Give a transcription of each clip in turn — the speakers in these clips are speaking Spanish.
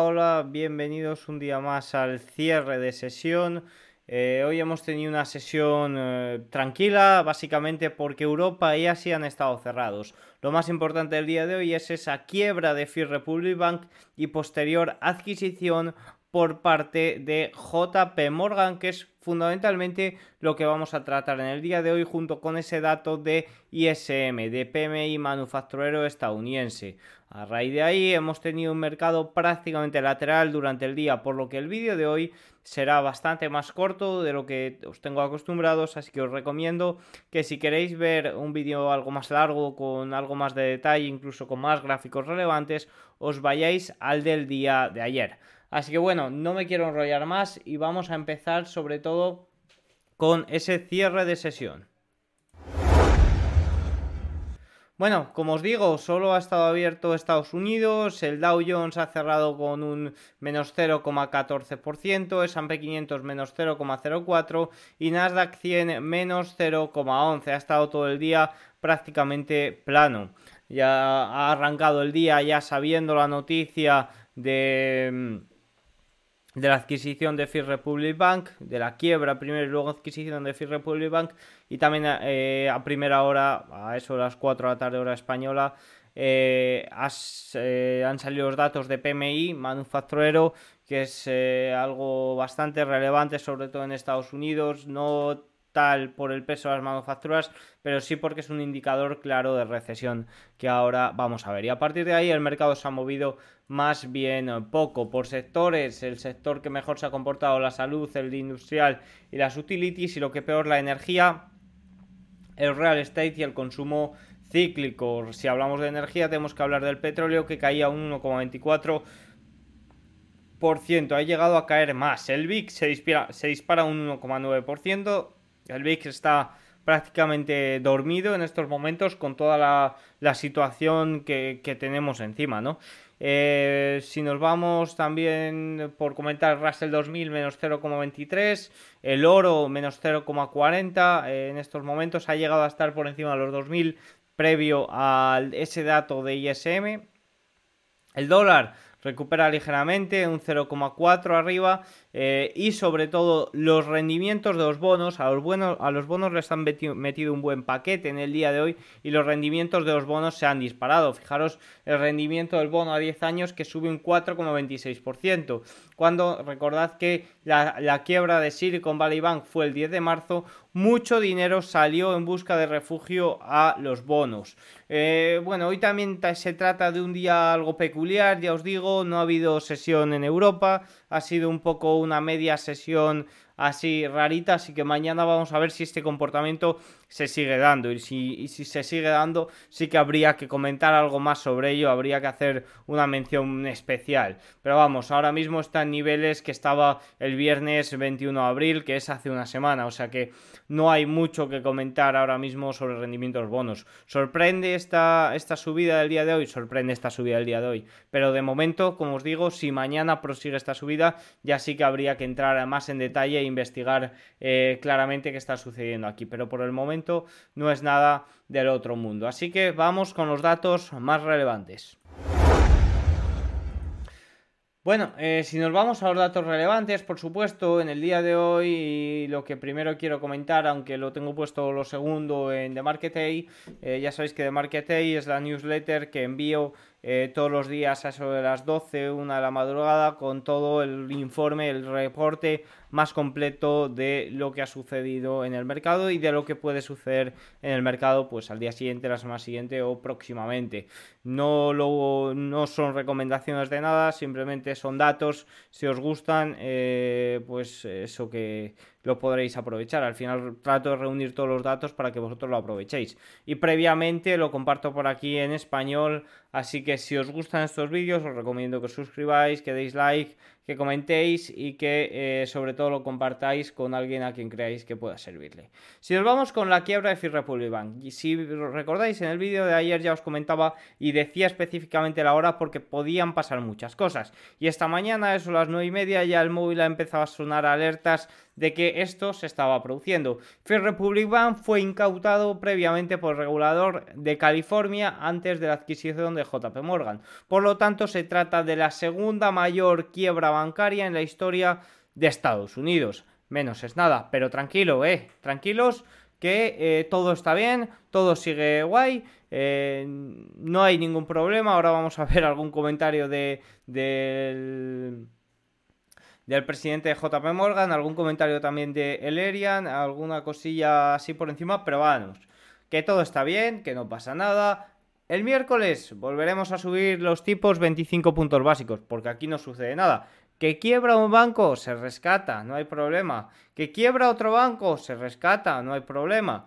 Hola, bienvenidos un día más al cierre de sesión. Eh, hoy hemos tenido una sesión eh, tranquila, básicamente porque Europa y Asia han estado cerrados. Lo más importante del día de hoy es esa quiebra de First Republic Bank y posterior adquisición por parte de JP Morgan, que es fundamentalmente lo que vamos a tratar en el día de hoy junto con ese dato de ISM, de PMI manufacturero estadounidense. A raíz de ahí hemos tenido un mercado prácticamente lateral durante el día, por lo que el vídeo de hoy será bastante más corto de lo que os tengo acostumbrados, así que os recomiendo que si queréis ver un vídeo algo más largo, con algo más de detalle, incluso con más gráficos relevantes, os vayáis al del día de ayer. Así que bueno, no me quiero enrollar más y vamos a empezar sobre todo con ese cierre de sesión. Bueno, como os digo, solo ha estado abierto Estados Unidos, el Dow Jones ha cerrado con un menos 0,14%, S&P 500 menos 0,04% y Nasdaq 100 menos 0,11%. Ha estado todo el día prácticamente plano. Ya ha arrancado el día ya sabiendo la noticia de de la adquisición de First Republic Bank, de la quiebra primero y luego adquisición de Republic Bank y también eh, a primera hora, a eso las 4 de la tarde hora española, eh, eh, han salido los datos de PMI manufacturero, que es algo bastante relevante, sobre todo en Estados Unidos, no tal por el peso de las manufacturas, pero sí porque es un indicador claro de recesión que ahora vamos a ver. Y a partir de ahí el mercado se ha movido más bien poco por sectores, el sector que mejor se ha comportado la salud, el industrial y las utilities y lo que peor la energía, el real estate y el consumo cíclico. Si hablamos de energía tenemos que hablar del petróleo que caía un 1,24%. Ha llegado a caer más. El VIX se dispara, se dispara un 1,9%. El VIX está prácticamente dormido en estos momentos con toda la, situación que, tenemos encima, ¿no? Eh, si nos vamos también por comentar Russell 2000 menos 0,23, el oro menos 0,40 eh, en estos momentos ha llegado a estar por encima de los 2000 previo a ese dato de ISM. El dólar recupera ligeramente, un 0,4 arriba eh, y sobre todo los rendimientos de los bonos, a los, buenos, a los bonos les han metido un buen paquete en el día de hoy y los rendimientos de los bonos se han disparado. Fijaros el rendimiento del bono a 10 años que sube un 4,26%. Cuando recordad que la, quiebra de Silicon Valley Bank fue el 10 de marzo, mucho dinero salió en busca de refugio a los bonos. Eh, bueno, hoy también se trata de un día algo peculiar, ya os digo, no ha habido sesión en Europa, ha sido un poco una media sesión así rarita, así que mañana vamos a ver si este comportamiento se sigue dando y si, si, se sigue dando sí que habría que comentar algo más sobre ello, habría que hacer una mención especial. Pero vamos, ahora mismo está en niveles que estaba el viernes 21 de abril, que es hace una semana, o sea que no hay mucho que comentar ahora mismo sobre el rendimiento de los bonos. ¿Sorprende esta, esta subida del día de hoy? Sorprende esta subida del día de hoy. Pero de momento, como os digo, si mañana prosigue esta subida, ya sí que habría que entrar más en detalle e investigar eh, claramente qué está sucediendo aquí. Pero por el momento no es nada del otro mundo. Así que vamos con los datos más relevantes. Bueno, eh, si nos vamos a los datos relevantes, por supuesto, en el día de hoy lo que primero quiero comentar, aunque lo tengo puesto lo segundo en The Market eh, ya sabéis que The Market es la newsletter que envío eh, todos los días a eso de las 12, una de la madrugada, con todo el informe, el reporte más completo de lo que ha sucedido en el mercado y de lo que puede suceder en el mercado pues al día siguiente, la semana siguiente o próximamente. No, lo, no son recomendaciones de nada, simplemente son datos. Si os gustan, eh, pues eso que lo podréis aprovechar. Al final trato de reunir todos los datos para que vosotros lo aprovechéis. Y previamente lo comparto por aquí en español, así que si os gustan estos vídeos os recomiendo que os suscribáis, que deis like que comentéis y que eh, sobre todo lo compartáis con alguien a quien creáis que pueda servirle. Si nos vamos con la quiebra de First Republic Bank, y si recordáis en el vídeo de ayer ya os comentaba y decía específicamente la hora porque podían pasar muchas cosas. Y esta mañana, eso a las 9 y media, ya el móvil ha empezado a sonar alertas de que esto se estaba produciendo. First Republic Bank fue incautado previamente por el regulador de California antes de la adquisición de JP Morgan. Por lo tanto, se trata de la segunda mayor quiebra bancaria en la historia de Estados Unidos. Menos es nada, pero tranquilo, eh, tranquilos que eh, todo está bien, todo sigue guay, eh, no hay ningún problema. Ahora vamos a ver algún comentario de, del, del presidente de JP Morgan, algún comentario también de Elerian, alguna cosilla así por encima, pero vamos, que todo está bien, que no pasa nada. El miércoles volveremos a subir los tipos 25 puntos básicos, porque aquí no sucede nada. Que quiebra un banco, se rescata, no hay problema. Que quiebra otro banco, se rescata, no hay problema.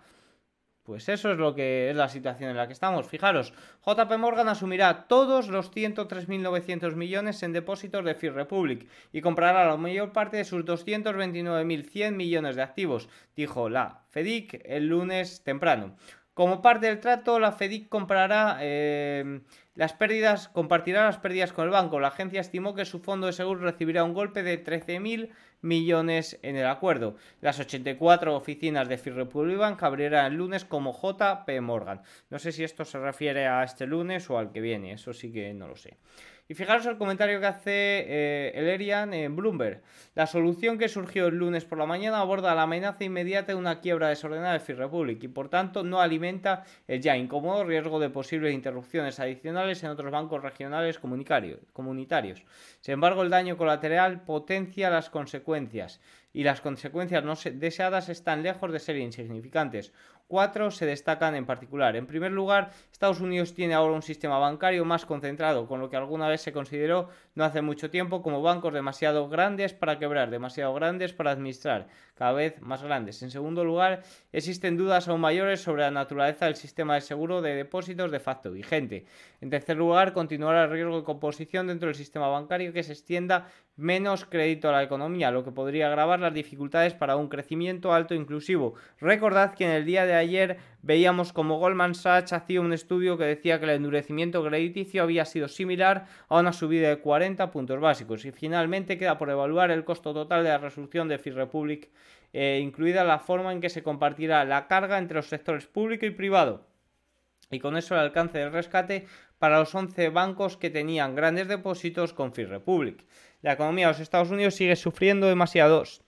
Pues eso es lo que es la situación en la que estamos. Fijaros, JP Morgan asumirá todos los 103.900 millones en depósitos de First Republic y comprará la mayor parte de sus 229.100 millones de activos, dijo la FEDIC el lunes temprano. Como parte del trato, la FEDIC comprará eh, las pérdidas, compartirá las pérdidas con el banco. La agencia estimó que su fondo de seguro recibirá un golpe de 13.000 millones en el acuerdo. Las 84 oficinas de First Republic Bank abrirán el lunes como JP Morgan. No sé si esto se refiere a este lunes o al que viene, eso sí que no lo sé. Y fijaros el comentario que hace eh, Elerian en Bloomberg. La solución que surgió el lunes por la mañana aborda la amenaza inmediata de una quiebra desordenada de Free Republic y por tanto no alimenta el ya incómodo riesgo de posibles interrupciones adicionales en otros bancos regionales comunitarios. Sin embargo, el daño colateral potencia las consecuencias y las consecuencias no deseadas están lejos de ser insignificantes. Cuatro se destacan en particular. En primer lugar, Estados Unidos tiene ahora un sistema bancario más concentrado, con lo que alguna vez se consideró no hace mucho tiempo como bancos demasiado grandes para quebrar, demasiado grandes para administrar, cada vez más grandes. En segundo lugar, existen dudas aún mayores sobre la naturaleza del sistema de seguro de depósitos de facto vigente. En tercer lugar, continuará el riesgo de composición dentro del sistema bancario que se extienda menos crédito a la economía, lo que podría agravar las dificultades para un crecimiento alto inclusivo. Recordad que en el día de ayer veíamos como Goldman Sachs hacía un estudio que decía que el endurecimiento crediticio había sido similar a una subida de 40 puntos básicos. Y finalmente queda por evaluar el costo total de la resolución de First Republic, eh, incluida la forma en que se compartirá la carga entre los sectores público y privado. Y con eso el alcance del rescate para los 11 bancos que tenían grandes depósitos con First Republic. La economía de los Estados Unidos sigue sufriendo demasiados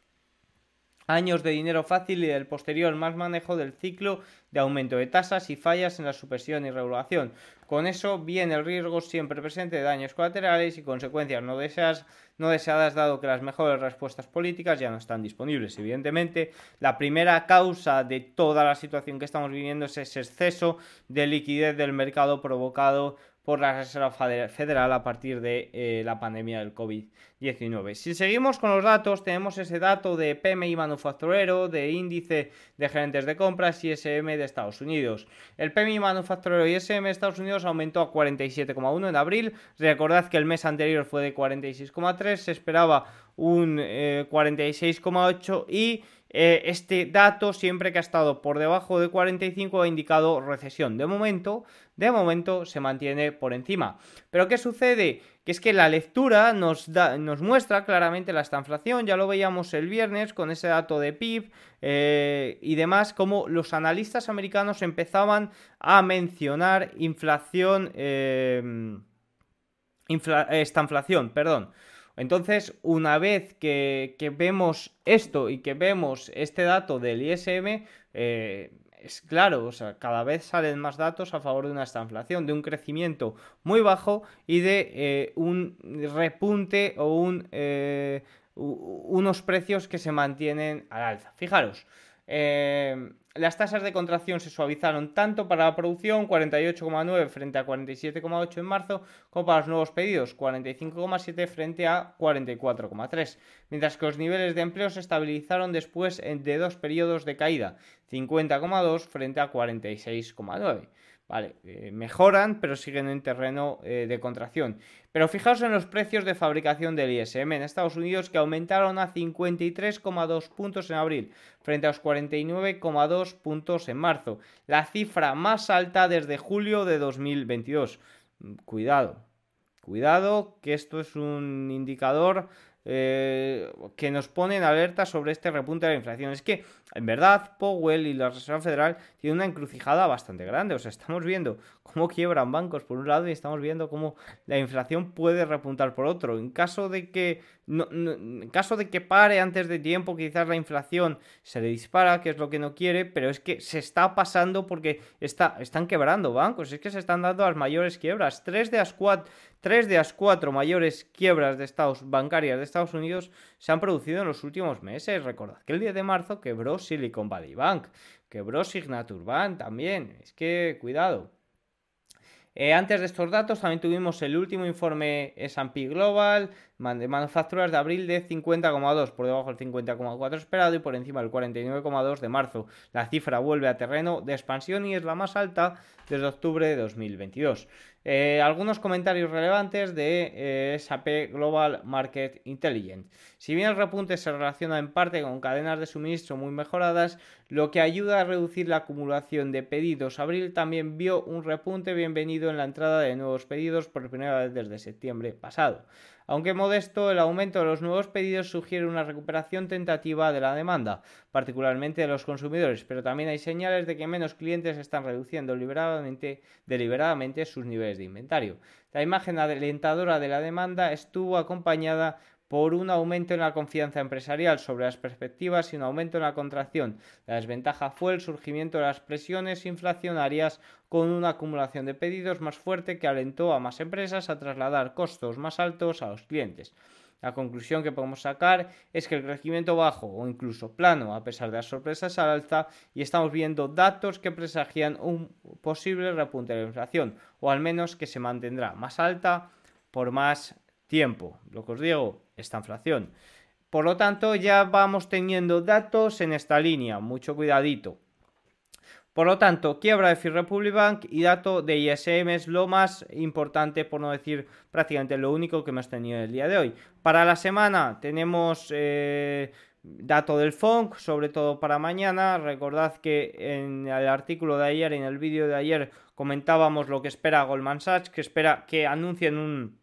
años de dinero fácil y del posterior más manejo del ciclo de aumento de tasas y fallas en la supresión y regulación. Con eso viene el riesgo siempre presente de daños colaterales y consecuencias no deseadas, no deseadas dado que las mejores respuestas políticas ya no están disponibles. Evidentemente, la primera causa de toda la situación que estamos viviendo es ese exceso de liquidez del mercado provocado por la Reserva Federal a partir de eh, la pandemia del COVID-19. Si seguimos con los datos, tenemos ese dato de PMI manufacturero, de índice de gerentes de compras y SM de Estados Unidos. El PMI manufacturero y SM de Estados Unidos aumentó a 47,1 en abril. Recordad que el mes anterior fue de 46,3, se esperaba un 46,8 eh, y eh, este dato siempre que ha estado por debajo de 45 ha indicado recesión. De momento, de momento se mantiene por encima. Pero ¿qué sucede? Que es que la lectura nos, da, nos muestra claramente la estanflación, ya lo veíamos el viernes con ese dato de PIB eh, y demás, como los analistas americanos empezaban a mencionar inflación, eh, estanflación, perdón. Entonces, una vez que, vemos esto y que vemos este dato del ISM, eh, es claro, o sea, cada vez salen más datos a favor de una estanflación, de un crecimiento muy bajo y de eh, un repunte o eh, unos precios que se mantienen al alza. Fijaros, eh, las tasas de contracción se suavizaron tanto para la producción, 48,9 frente a 47,8 en marzo, como para los nuevos pedidos, 45,7 frente a 44,3, mientras que los niveles de empleo se estabilizaron después de dos periodos de caída, 50,2 frente a 46,9. Vale, eh, mejoran, pero siguen en terreno eh, de contracción. Pero fijaos en los precios de fabricación del ISM en Estados Unidos que aumentaron a 53,2 puntos en abril, frente a los 49,2 puntos en marzo, la cifra más alta desde julio de 2022. Cuidado, cuidado, que esto es un indicador eh, que nos pone en alerta sobre este repunte de la inflación. Es que, en verdad, Powell y la Reserva Federal tienen una encrucijada bastante grande. O sea, estamos viendo cómo quiebran bancos por un lado y estamos viendo cómo la inflación puede repuntar por otro. En caso de que, en caso de que pare antes de tiempo, quizás la inflación se le dispara, que es lo que no quiere, pero es que se está pasando porque está, están quebrando bancos. Es que se están dando las mayores quiebras. Tres de las Tres de las cuatro mayores quiebras de estados bancarias de Estados Unidos se han producido en los últimos meses. Recordad que el 10 de marzo quebró Silicon Valley Bank, quebró Signature Bank también. Es que, cuidado. Eh, antes de estos datos también tuvimos el último informe S&P Global de manufacturas de abril de 50,2 por debajo del 50,4 esperado y por encima del 49,2 de marzo. La cifra vuelve a terreno de expansión y es la más alta desde octubre de 2022. Eh, algunos comentarios relevantes de eh, SAP Global Market Intelligence. Si bien el repunte se relaciona en parte con cadenas de suministro muy mejoradas, lo que ayuda a reducir la acumulación de pedidos, abril también vio un repunte bienvenido en la entrada de nuevos pedidos por primera vez desde septiembre pasado. Aunque modesto, el aumento de los nuevos pedidos sugiere una recuperación tentativa de la demanda, particularmente de los consumidores, pero también hay señales de que menos clientes están reduciendo deliberadamente, sus de inventario. La imagen alentadora de la demanda estuvo acompañada por un aumento en la confianza empresarial sobre las perspectivas y un aumento en la contracción. La desventaja fue el surgimiento de las presiones inflacionarias con una acumulación de pedidos más fuerte que alentó a más empresas a trasladar costos más altos a los clientes. La conclusión que podemos sacar es que el crecimiento bajo o incluso plano, a pesar de las sorpresas al alza, y estamos viendo datos que presagian un posible repunte de la inflación, o al menos que se mantendrá más alta por más tiempo. Lo que os digo, esta inflación. Por lo tanto, ya vamos teniendo datos en esta línea, mucho cuidadito. Por lo tanto, quiebra de First Republic Bank y dato de ISM es lo más importante, por no decir prácticamente lo único que hemos tenido el día de hoy. Para la semana tenemos eh, dato del FONC, sobre todo para mañana. Recordad que en el artículo de ayer, en el vídeo de ayer, comentábamos lo que espera Goldman Sachs, que espera que anuncien un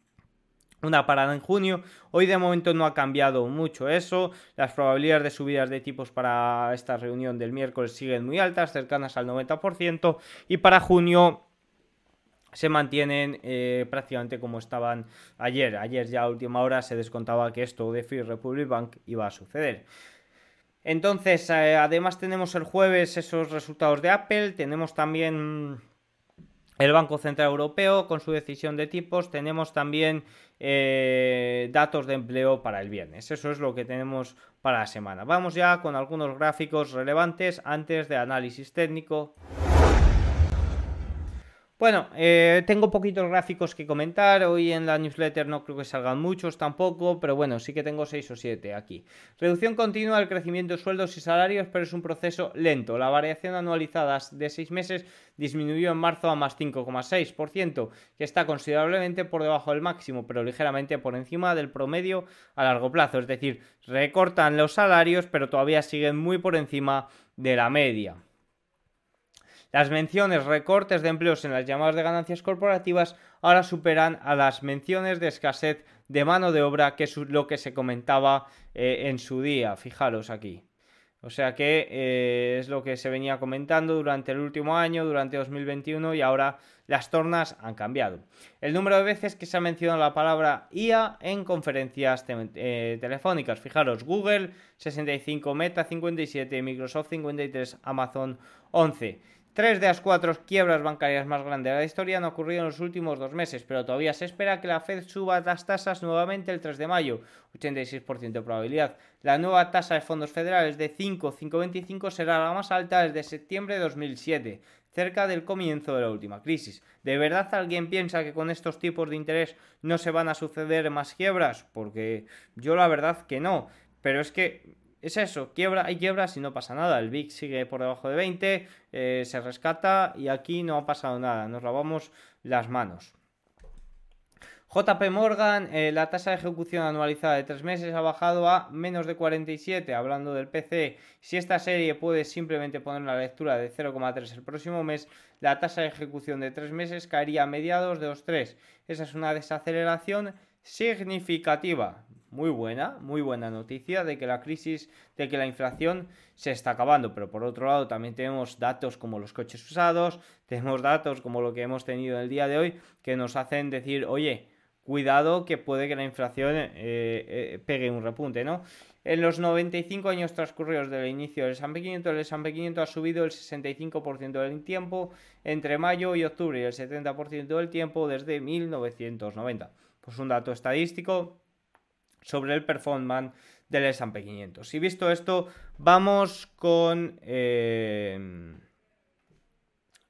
una parada en junio. Hoy de momento no ha cambiado mucho eso. Las probabilidades de subidas de tipos para esta reunión del miércoles siguen muy altas, cercanas al 90%. Y para junio se mantienen eh, prácticamente como estaban ayer. Ayer ya a última hora se descontaba que esto de Free Republic Bank iba a suceder. Entonces, eh, además tenemos el jueves esos resultados de Apple, tenemos también el Banco Central Europeo con su decisión de tipos, tenemos también eh, datos de empleo para el viernes. Eso es lo que tenemos para la semana. Vamos ya con algunos gráficos relevantes antes de análisis técnico. Bueno, eh, tengo poquitos gráficos que comentar. Hoy en la newsletter no creo que salgan muchos tampoco, pero bueno, sí que tengo 6 o 7 aquí. Reducción continua del crecimiento de sueldos y salarios, pero es un proceso lento. La variación anualizada de 6 meses disminuyó en marzo a más 5,6%, que está considerablemente por debajo del máximo, pero ligeramente por encima del promedio a largo plazo. Es decir, recortan los salarios, pero todavía siguen muy por encima de la media. Las menciones recortes de empleos en las llamadas de ganancias corporativas ahora superan a las menciones de escasez de mano de obra, que es lo que se comentaba eh, en su día. Fijaros aquí. O sea que eh, es lo que se venía comentando durante el último año, durante 2021 y ahora las tornas han cambiado. El número de veces que se ha mencionado la palabra IA en conferencias eh, telefónicas. Fijaros, Google 65, Meta 57, Microsoft 53, Amazon 11. Tres de las cuatro quiebras bancarias más grandes de la historia han ocurrido en los últimos dos meses, pero todavía se espera que la Fed suba las tasas nuevamente el 3 de mayo, 86% de probabilidad. La nueva tasa de fondos federales de 5,525 será la más alta desde septiembre de 2007, cerca del comienzo de la última crisis. ¿De verdad alguien piensa que con estos tipos de interés no se van a suceder más quiebras? Porque yo la verdad que no. Pero es que es eso, quiebra, hay quiebras y no pasa nada. El VIX sigue por debajo de 20, eh, se rescata y aquí no ha pasado nada. Nos lavamos las manos. JP Morgan, eh, la tasa de ejecución anualizada de 3 meses ha bajado a menos de 47, hablando del PC. Si esta serie puede simplemente poner una lectura de 0,3 el próximo mes, la tasa de ejecución de 3 meses caería a mediados de 2,3. Esa es una desaceleración significativa. Muy buena, muy buena noticia de que la crisis, de que la inflación se está acabando. Pero por otro lado también tenemos datos como los coches usados, tenemos datos como lo que hemos tenido en el día de hoy que nos hacen decir, oye, cuidado que puede que la inflación eh, eh, pegue un repunte, ¿no? En los 95 años transcurridos del inicio del S&P 500, el S&P 500 ha subido el 65% del tiempo entre mayo y octubre y el 70% del tiempo desde 1990. Pues un dato estadístico sobre el performance del S&P 500. Y visto esto, vamos con, eh,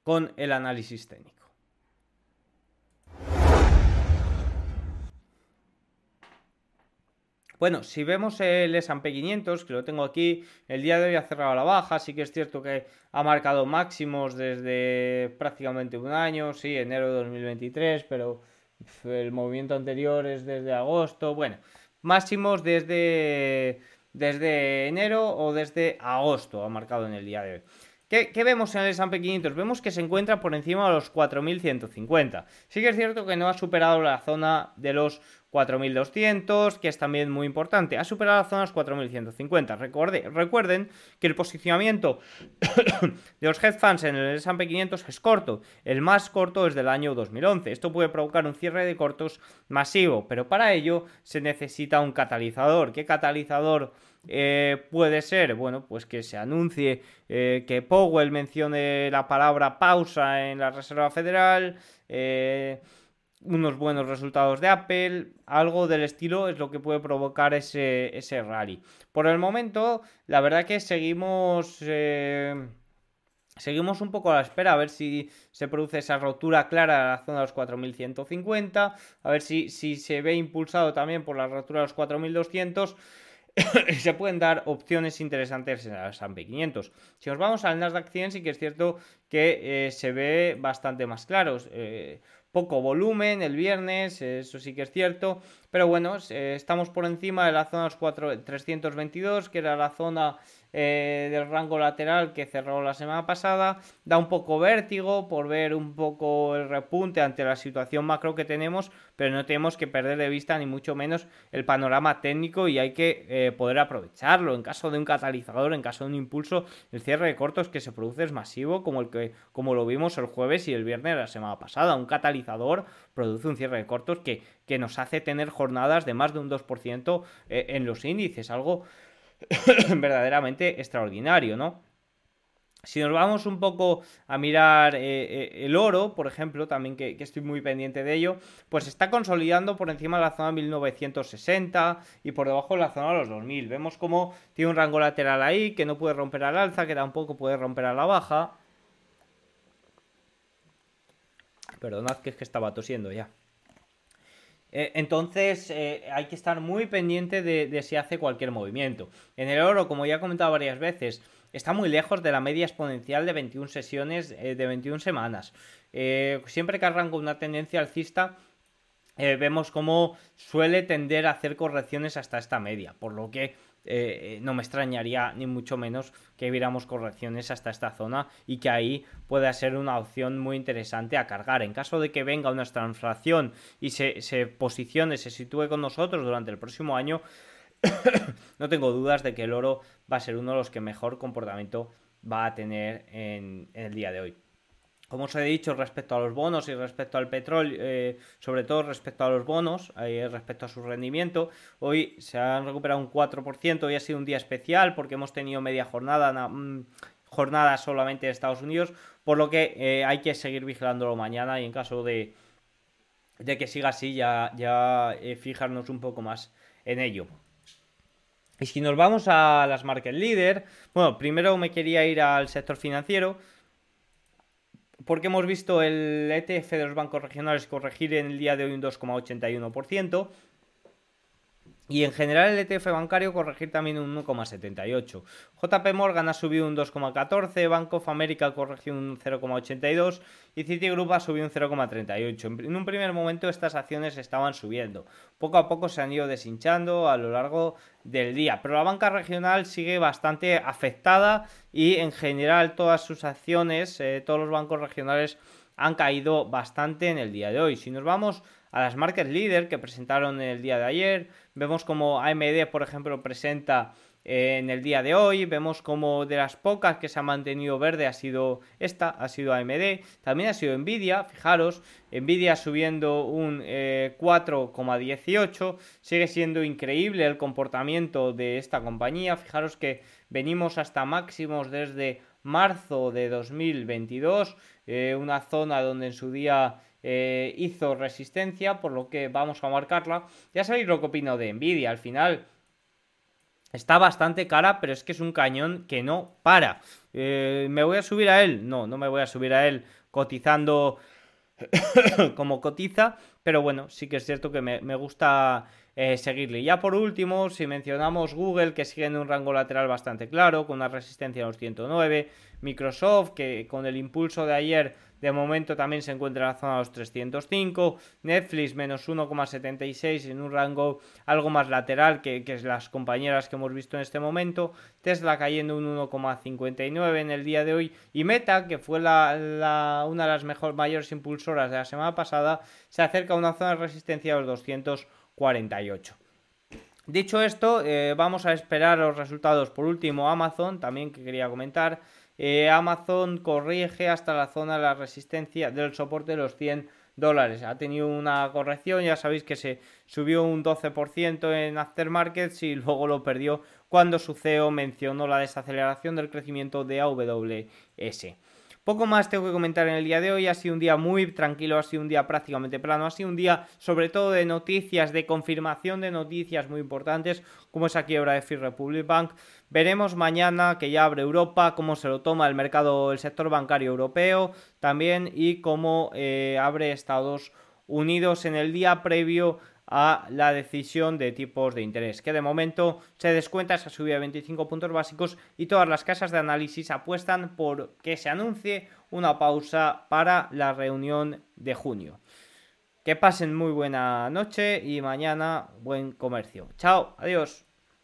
con el análisis técnico. Bueno, si vemos el S&P 500, que lo tengo aquí, el día de hoy ha cerrado la baja, sí que es cierto que ha marcado máximos desde prácticamente un año, sí, enero de 2023, pero el movimiento anterior es desde agosto, bueno, máximos desde, desde enero o desde agosto ha marcado en el día de hoy. ¿Qué, ¿Qué, vemos en el S&P 500? Vemos que se encuentra por encima de los 4.150. Sí que es cierto que no ha superado la zona de los 4200, que es también muy importante. Ha superado las zonas 4150. Recuerde, recuerden que el posicionamiento de los hedge funds en el S&P 500 es corto. El más corto es del año 2011. Esto puede provocar un cierre de cortos masivo, pero para ello se necesita un catalizador. ¿Qué catalizador eh, puede ser? Bueno, pues que se anuncie eh, que Powell mencione la palabra pausa en la Reserva Federal. Eh, unos buenos resultados de Apple, algo del estilo es lo que puede provocar ese, ese rally. Por el momento, la verdad que seguimos... Seguimos un poco a la espera a ver si se produce esa rotura clara de la zona de los 4150, a ver si, si se ve impulsado también por la rotura de los 4200 se pueden dar opciones interesantes en el S&P 500. Si nos vamos al Nasdaq 100 sí que es cierto que eh, se ve bastante más claro. Eh, poco volumen el viernes, eso sí que es cierto, pero bueno, eh, estamos por encima de la zona de los 322, que era la zona eh, del rango lateral que cerró la semana pasada. Da un poco vértigo por ver un poco el repunte ante la situación macro que tenemos, pero no tenemos que perder de vista ni mucho menos el panorama técnico y hay que eh, poder aprovecharlo. En caso de un catalizador, en caso de un impulso, el cierre de cortos que se produce es masivo, como, el que, como lo vimos el jueves y el viernes de la semana pasada. Un catalizador produce un cierre de cortos que, que nos hace tener jornadas de más de un 2% en los índices, algo verdaderamente extraordinario, ¿no? Si nos vamos un poco a mirar eh, eh, el oro, por ejemplo, también que, estoy muy pendiente de ello, pues está consolidando por encima de la zona 1960 y por debajo de la zona de los 2000. Vemos como tiene un rango lateral ahí que no puede romper al alza, que tampoco puede romper a la baja. Perdonad que es que estaba tosiendo ya. Eh, entonces eh, hay que estar muy pendiente de, si hace cualquier movimiento. En el oro, como ya he comentado varias veces, está muy lejos de la media exponencial de 21 sesiones eh, de 21 semanas. siempre que arranca una tendencia alcista, vemos cómo suele tender a hacer correcciones hasta esta media, por lo que eh, eh, no me extrañaría ni mucho menos que viéramos correcciones hasta esta zona y que ahí pueda ser una opción muy interesante a cargar. En caso de que venga una transflación y se, posicione, se sitúe con nosotros durante el próximo año, no tengo dudas de que el oro va a ser uno de los que mejor comportamiento va a tener en el día de hoy como os he dicho, respecto a los bonos y respecto al petróleo, eh, sobre todo respecto a los bonos, eh, respecto a su rendimiento, hoy se han recuperado un 4%, hoy ha sido un día especial porque hemos tenido media jornada, mm, jornada solamente en Estados Unidos, por lo que eh, hay que seguir vigilándolo mañana y en caso de, de que siga así ya, ya fijarnos un poco más en ello. Y si nos vamos a las market leader, bueno, primero me quería ir al sector financiero, porque hemos visto el ETF de los bancos regionales corregir en el día de hoy un 2,81%. Y en general el ETF bancario corregir también un 1,78. JP Morgan ha subido un 2,14, Bank of America corrigió un 0,82 y Citigroup ha subido un 0,38. En un primer momento estas acciones estaban subiendo. Poco a poco se han ido deshinchando a lo largo del día. Pero la banca regional sigue bastante afectada y en general todas sus acciones, eh, todos los bancos regionales han caído bastante en el día de hoy. Si nos vamos a las market leader que presentaron el día de ayer. Vemos como AMD, por ejemplo, presenta eh, en el día de hoy. Vemos como de las pocas que se ha mantenido verde ha sido esta, ha sido AMD. También ha sido Nvidia, fijaros, Nvidia subiendo un 4,18. Eh, Sigue siendo increíble el comportamiento de esta compañía. Fijaros que venimos hasta máximos desde marzo de 2022. Eh, una zona donde en su día eh, hizo resistencia, por lo que vamos a marcarla. Ya sabéis lo que opino de Nvidia, al final está bastante cara, pero es que es un cañón que no para. Eh, ¿Me voy a subir a él? No, no me voy a subir a él cotizando como cotiza, pero bueno, sí que es cierto que me, gusta eh, seguirle. Ya por último, si mencionamos Google, que sigue en un rango lateral bastante claro, con una resistencia a los 109, Microsoft, que con el impulso de ayer de momento también se encuentra en la zona de los 305. Netflix menos 1,76 en un rango algo más lateral que, las compañeras que hemos visto en este momento. Tesla cayendo un 1,59 en el día de hoy. Y Meta, que fue la, una de las mejor, mayores impulsoras de la semana pasada, se acerca a una zona de resistencia de los 248. Dicho esto, eh, vamos a esperar los resultados. Por último, Amazon, también que quería comentar. Eh, Amazon corrige hasta la zona de la resistencia del soporte de los 100 dólares. Ha tenido una corrección, ya sabéis que se subió un 12% en aftermarkets y luego lo perdió cuando su CEO mencionó la desaceleración del crecimiento de AWS. Poco más tengo que comentar en el día de hoy. Ha sido un día muy tranquilo, ha sido un día prácticamente plano. Ha sido un día sobre todo de noticias, de confirmación de noticias muy importantes, como esa quiebra de Free Republic Bank. Veremos mañana que ya abre Europa, cómo se lo toma el mercado, el sector bancario europeo también y cómo eh, abre Estados Unidos en el día previo a la decisión de tipos de interés, que de momento se descuenta esa subida de 25 puntos básicos y todas las casas de análisis apuestan por que se anuncie una pausa para la reunión de junio. Que pasen muy buena noche y mañana buen comercio. Chao, adiós.